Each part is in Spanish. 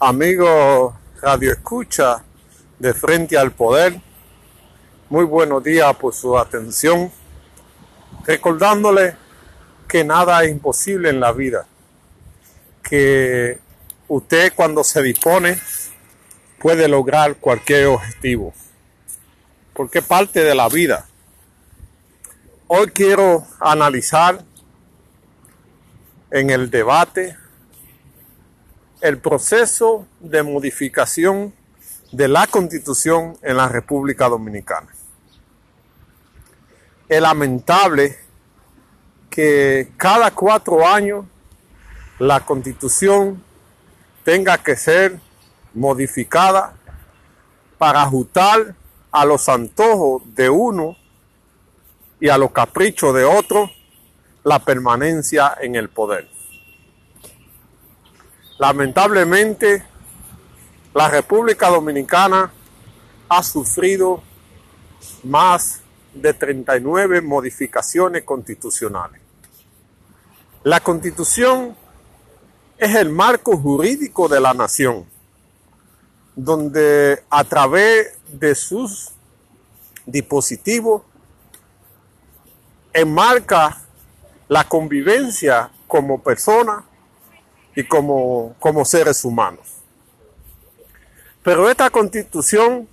Amigo Radio Escucha de Frente al Poder, muy buenos días por su atención. Recordándole que nada es imposible en la vida, que usted cuando se dispone puede lograr cualquier objetivo, porque parte de la vida. Hoy quiero analizar en el debate el proceso de modificación de la constitución en la República Dominicana. Es lamentable que cada cuatro años la constitución tenga que ser modificada para ajustar a los antojos de uno y a los caprichos de otro la permanencia en el poder. Lamentablemente, la República Dominicana ha sufrido más de 39 modificaciones constitucionales. La constitución es el marco jurídico de la nación, donde a través de sus dispositivos enmarca la convivencia como persona y como, como seres humanos. Pero esta constitución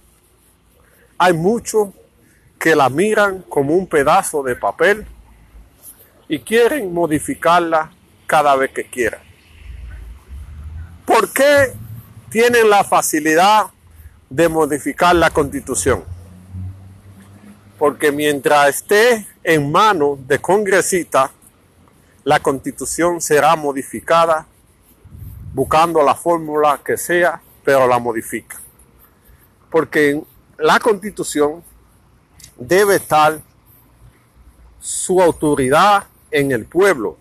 hay muchos que la miran como un pedazo de papel y quieren modificarla cada vez que quieran. ¿Por qué tienen la facilidad de modificar la constitución? Porque mientras esté en manos de congresistas, la constitución será modificada buscando la fórmula que sea, pero la modifica. Porque la constitución debe estar su autoridad en el pueblo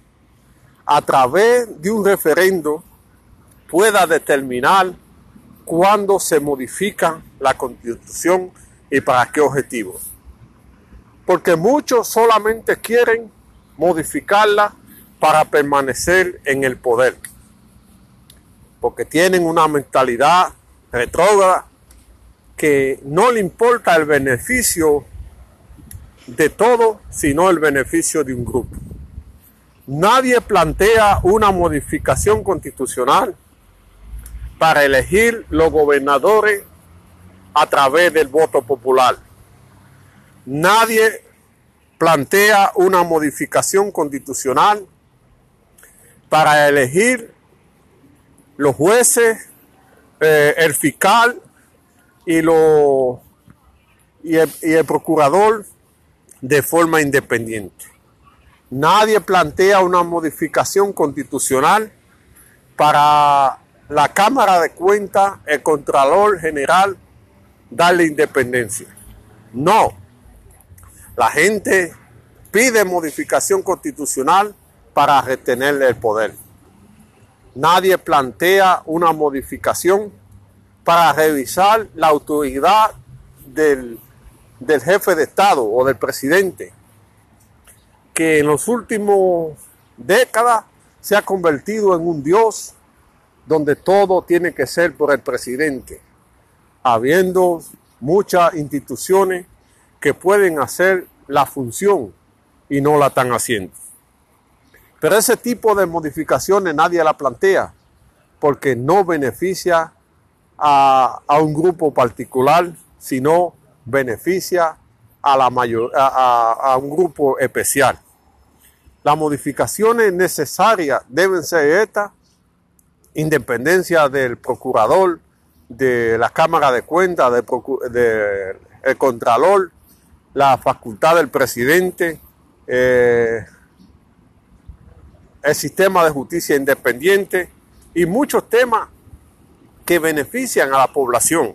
a través de un referendo pueda determinar cuándo se modifica la constitución y para qué objetivos. Porque muchos solamente quieren modificarla para permanecer en el poder porque tienen una mentalidad retrógrada que no le importa el beneficio de todo, sino el beneficio de un grupo. Nadie plantea una modificación constitucional para elegir los gobernadores a través del voto popular. Nadie plantea una modificación constitucional para elegir los jueces, eh, el fiscal y, lo, y, el, y el procurador de forma independiente. Nadie plantea una modificación constitucional para la Cámara de Cuentas, el Contralor General, darle independencia. No. La gente pide modificación constitucional para retenerle el poder. Nadie plantea una modificación para revisar la autoridad del, jefe de Estado o del presidente, que en los últimos décadas se ha convertido en un dios donde todo tiene que ser por el presidente, habiendo muchas instituciones que pueden hacer la función y no la están haciendo. Pero ese tipo de modificaciones nadie la plantea porque no beneficia a, un grupo particular, sino beneficia a, la mayor, a, un grupo especial. Las modificaciones necesarias deben ser estas, independencia del procurador, de la Cámara de Cuentas, del de, Contralor, la facultad del presidente, eh, el sistema de justicia independiente y muchos temas que benefician a la población.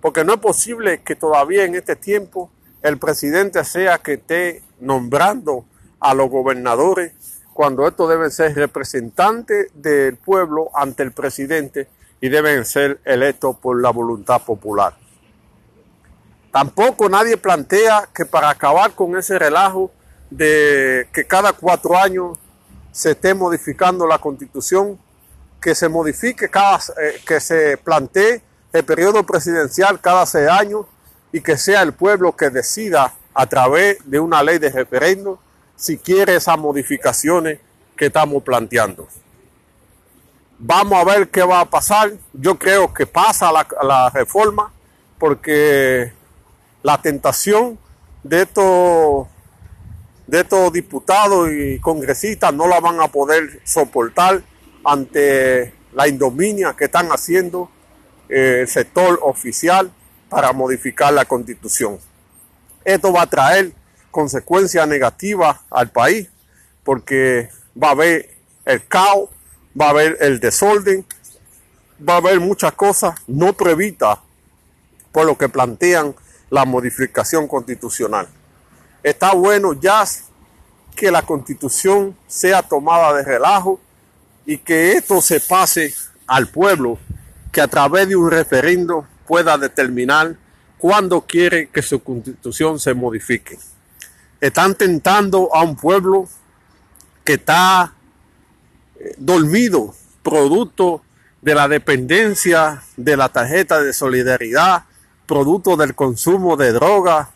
Porque no es posible que todavía en este tiempo el presidente sea que esté nombrando a los gobernadores cuando estos deben ser representantes del pueblo ante el presidente y deben ser electos por la voluntad popular. Tampoco nadie plantea que para acabar con ese relajo de que cada cuatro años se esté modificando la constitución, que se modifique cada, eh, que se plantee el periodo presidencial cada seis años y que sea el pueblo que decida a través de una ley de referendo si quiere esas modificaciones que estamos planteando. Vamos a ver qué va a pasar. Yo creo que pasa la, la reforma porque la tentación de estos, de estos diputados y congresistas no la van a poder soportar ante la indominia que están haciendo eh, el sector oficial para modificar la constitución. Esto va a traer consecuencias negativas al país porque va a haber el caos, va a haber el desorden, va a haber muchas cosas no previstas por lo que plantean la modificación constitucional. Está bueno ya que la constitución sea tomada de relajo y que esto se pase al pueblo que a través de un referendo pueda determinar cuándo quiere que su constitución se modifique. Están tentando a un pueblo que está eh, dormido, producto de la dependencia de la tarjeta de solidaridad, producto del consumo de drogas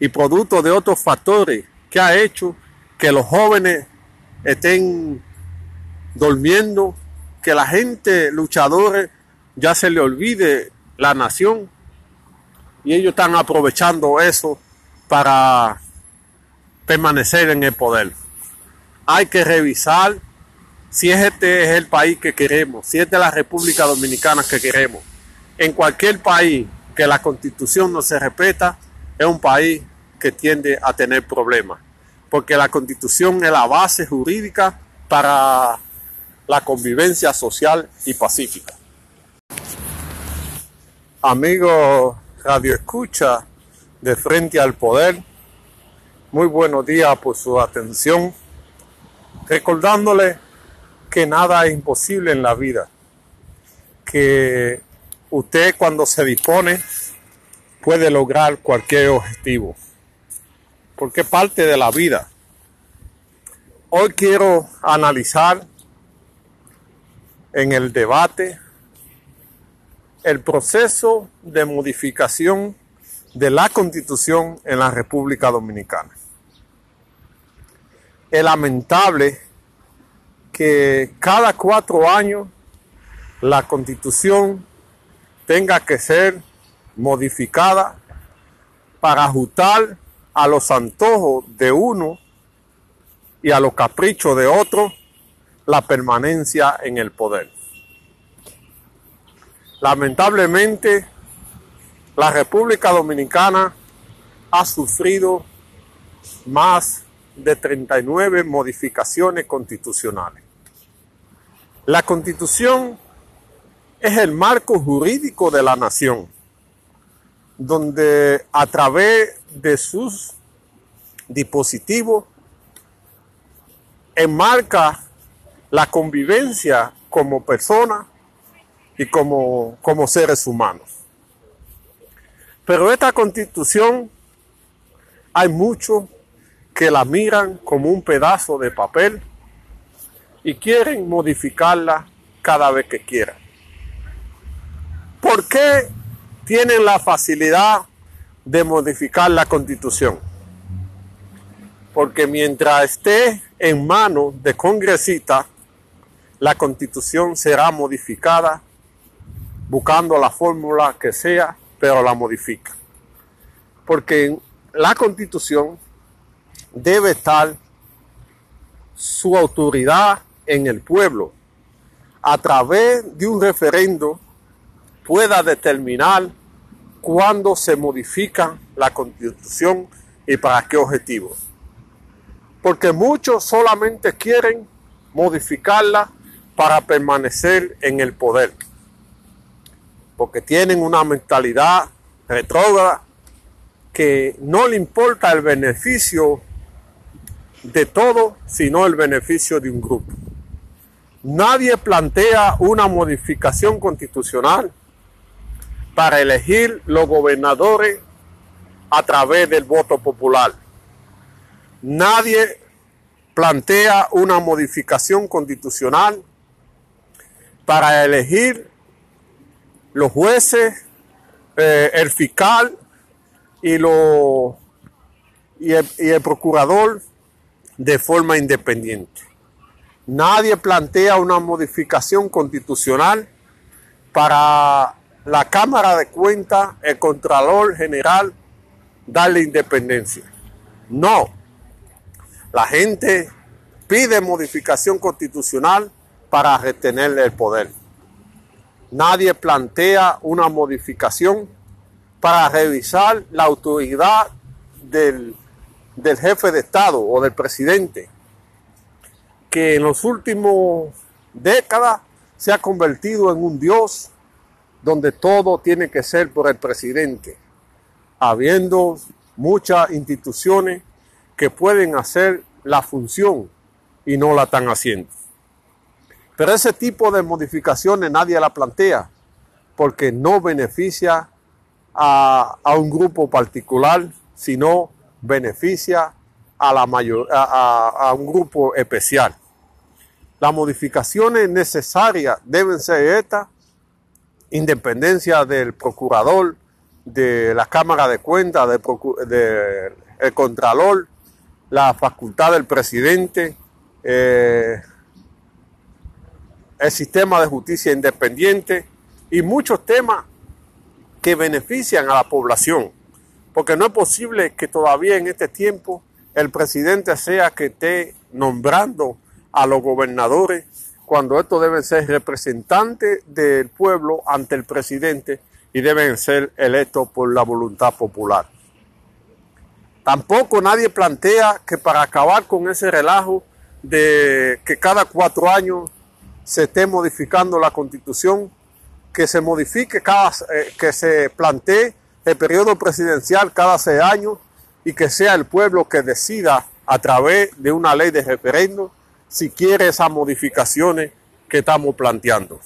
y producto de otros factores que ha hecho que los jóvenes estén durmiendo, que la gente luchadores ya se le olvide la nación y ellos están aprovechando eso para permanecer en el poder. Hay que revisar si este es el país que queremos, si es la República Dominicana que queremos. En cualquier país que la constitución no se respeta, es un país que tiende a tener problemas, porque la constitución es la base jurídica para la convivencia social y pacífica. Amigos Radio Escucha de Frente al Poder, muy buenos días por su atención, recordándole que nada es imposible en la vida, que usted cuando se dispone puede lograr cualquier objetivo, porque es parte de la vida. Hoy quiero analizar en el debate el proceso de modificación de la constitución en la República Dominicana. Es lamentable que cada cuatro años la constitución tenga que ser modificada para ajustar a los antojos de uno y a los caprichos de otro la permanencia en el poder. Lamentablemente, la República Dominicana ha sufrido más de 39 modificaciones constitucionales. La constitución es el marco jurídico de la nación, donde a través de sus dispositivos enmarca la convivencia como persona y como, como seres humanos. Pero esta constitución hay muchos que la miran como un pedazo de papel y quieren modificarla cada vez que quieran. ¿Por qué tienen la facilidad de modificar la constitución? Porque mientras esté en manos de congresistas, la constitución será modificada buscando la fórmula que sea, pero la modifica. Porque la constitución debe estar su autoridad en el pueblo a través de un referendo pueda determinar cuándo se modifica la constitución y para qué objetivos. Porque muchos solamente quieren modificarla para permanecer en el poder. Porque tienen una mentalidad retrógrada que no le importa el beneficio de todo, sino el beneficio de un grupo. Nadie plantea una modificación constitucional para elegir los gobernadores a través del voto popular. Nadie plantea una modificación constitucional para elegir los jueces, eh, el fiscal y, lo, y el procurador de forma independiente. Nadie plantea una modificación constitucional para la Cámara de Cuentas, el Contralor General, darle independencia. No. La gente pide modificación constitucional para retenerle el poder. Nadie plantea una modificación para revisar la autoridad del, del jefe de Estado o del presidente, que en los últimos décadas se ha convertido en un dios donde todo tiene que ser por el presidente, habiendo muchas instituciones que pueden hacer la función y no la están haciendo. Pero ese tipo de modificaciones nadie la plantea porque no beneficia a, un grupo particular, sino beneficia a, la mayor, a un grupo especial. Las modificaciones necesarias deben ser estas independencia del procurador, de la Cámara de Cuentas, del de, Contralor, la facultad del presidente, eh, el sistema de justicia independiente y muchos temas que benefician a la población. Porque no es posible que todavía en este tiempo el presidente sea que esté nombrando a los gobernadores cuando estos deben ser representantes del pueblo ante el presidente y deben ser electos por la voluntad popular. Tampoco nadie plantea que para acabar con ese relajo de que cada cuatro años se esté modificando la constitución, que se modifique cada, eh, que se plantee el periodo presidencial cada seis años y que sea el pueblo que decida a través de una ley de referendo si quiere esas modificaciones que estamos planteando.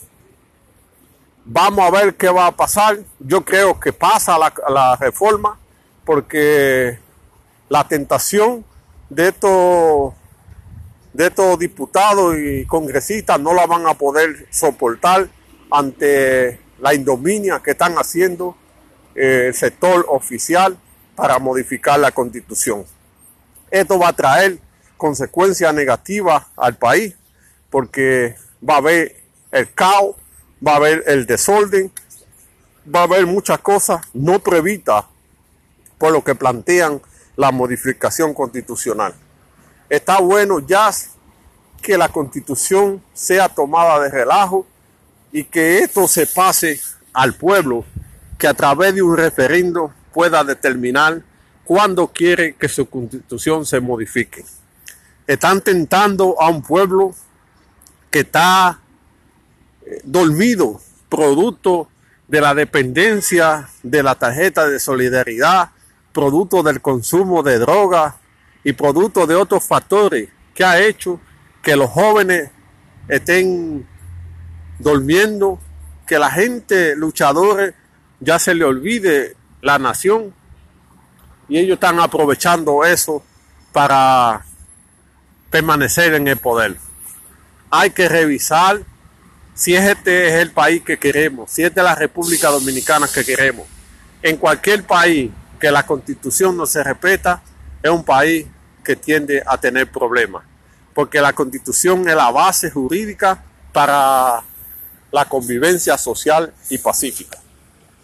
Vamos a ver qué va a pasar. Yo creo que pasa la, reforma porque la tentación de estos, de diputados y congresistas no la van a poder soportar ante la indominia que están haciendo eh, el sector oficial para modificar la constitución. Esto va a traer consecuencias negativas al país, porque va a haber el caos, va a haber el desorden, va a haber muchas cosas no previstas por lo que plantean la modificación constitucional. Está bueno ya que la constitución sea tomada de relajo y que esto se pase al pueblo que a través de un referendo pueda determinar cuándo quiere que su constitución se modifique están tentando a un pueblo que está eh, dormido, producto de la dependencia de la tarjeta de solidaridad, producto del consumo de drogas y producto de otros factores que ha hecho que los jóvenes estén durmiendo, que la gente luchadores ya se le olvide la nación. Y ellos están aprovechando eso para permanecer en el poder. Hay que revisar si este es el país que queremos, si es la República Dominicana que queremos. En cualquier país que la constitución no se respeta, es un país que tiende a tener problemas, porque la constitución es la base jurídica para la convivencia social y pacífica.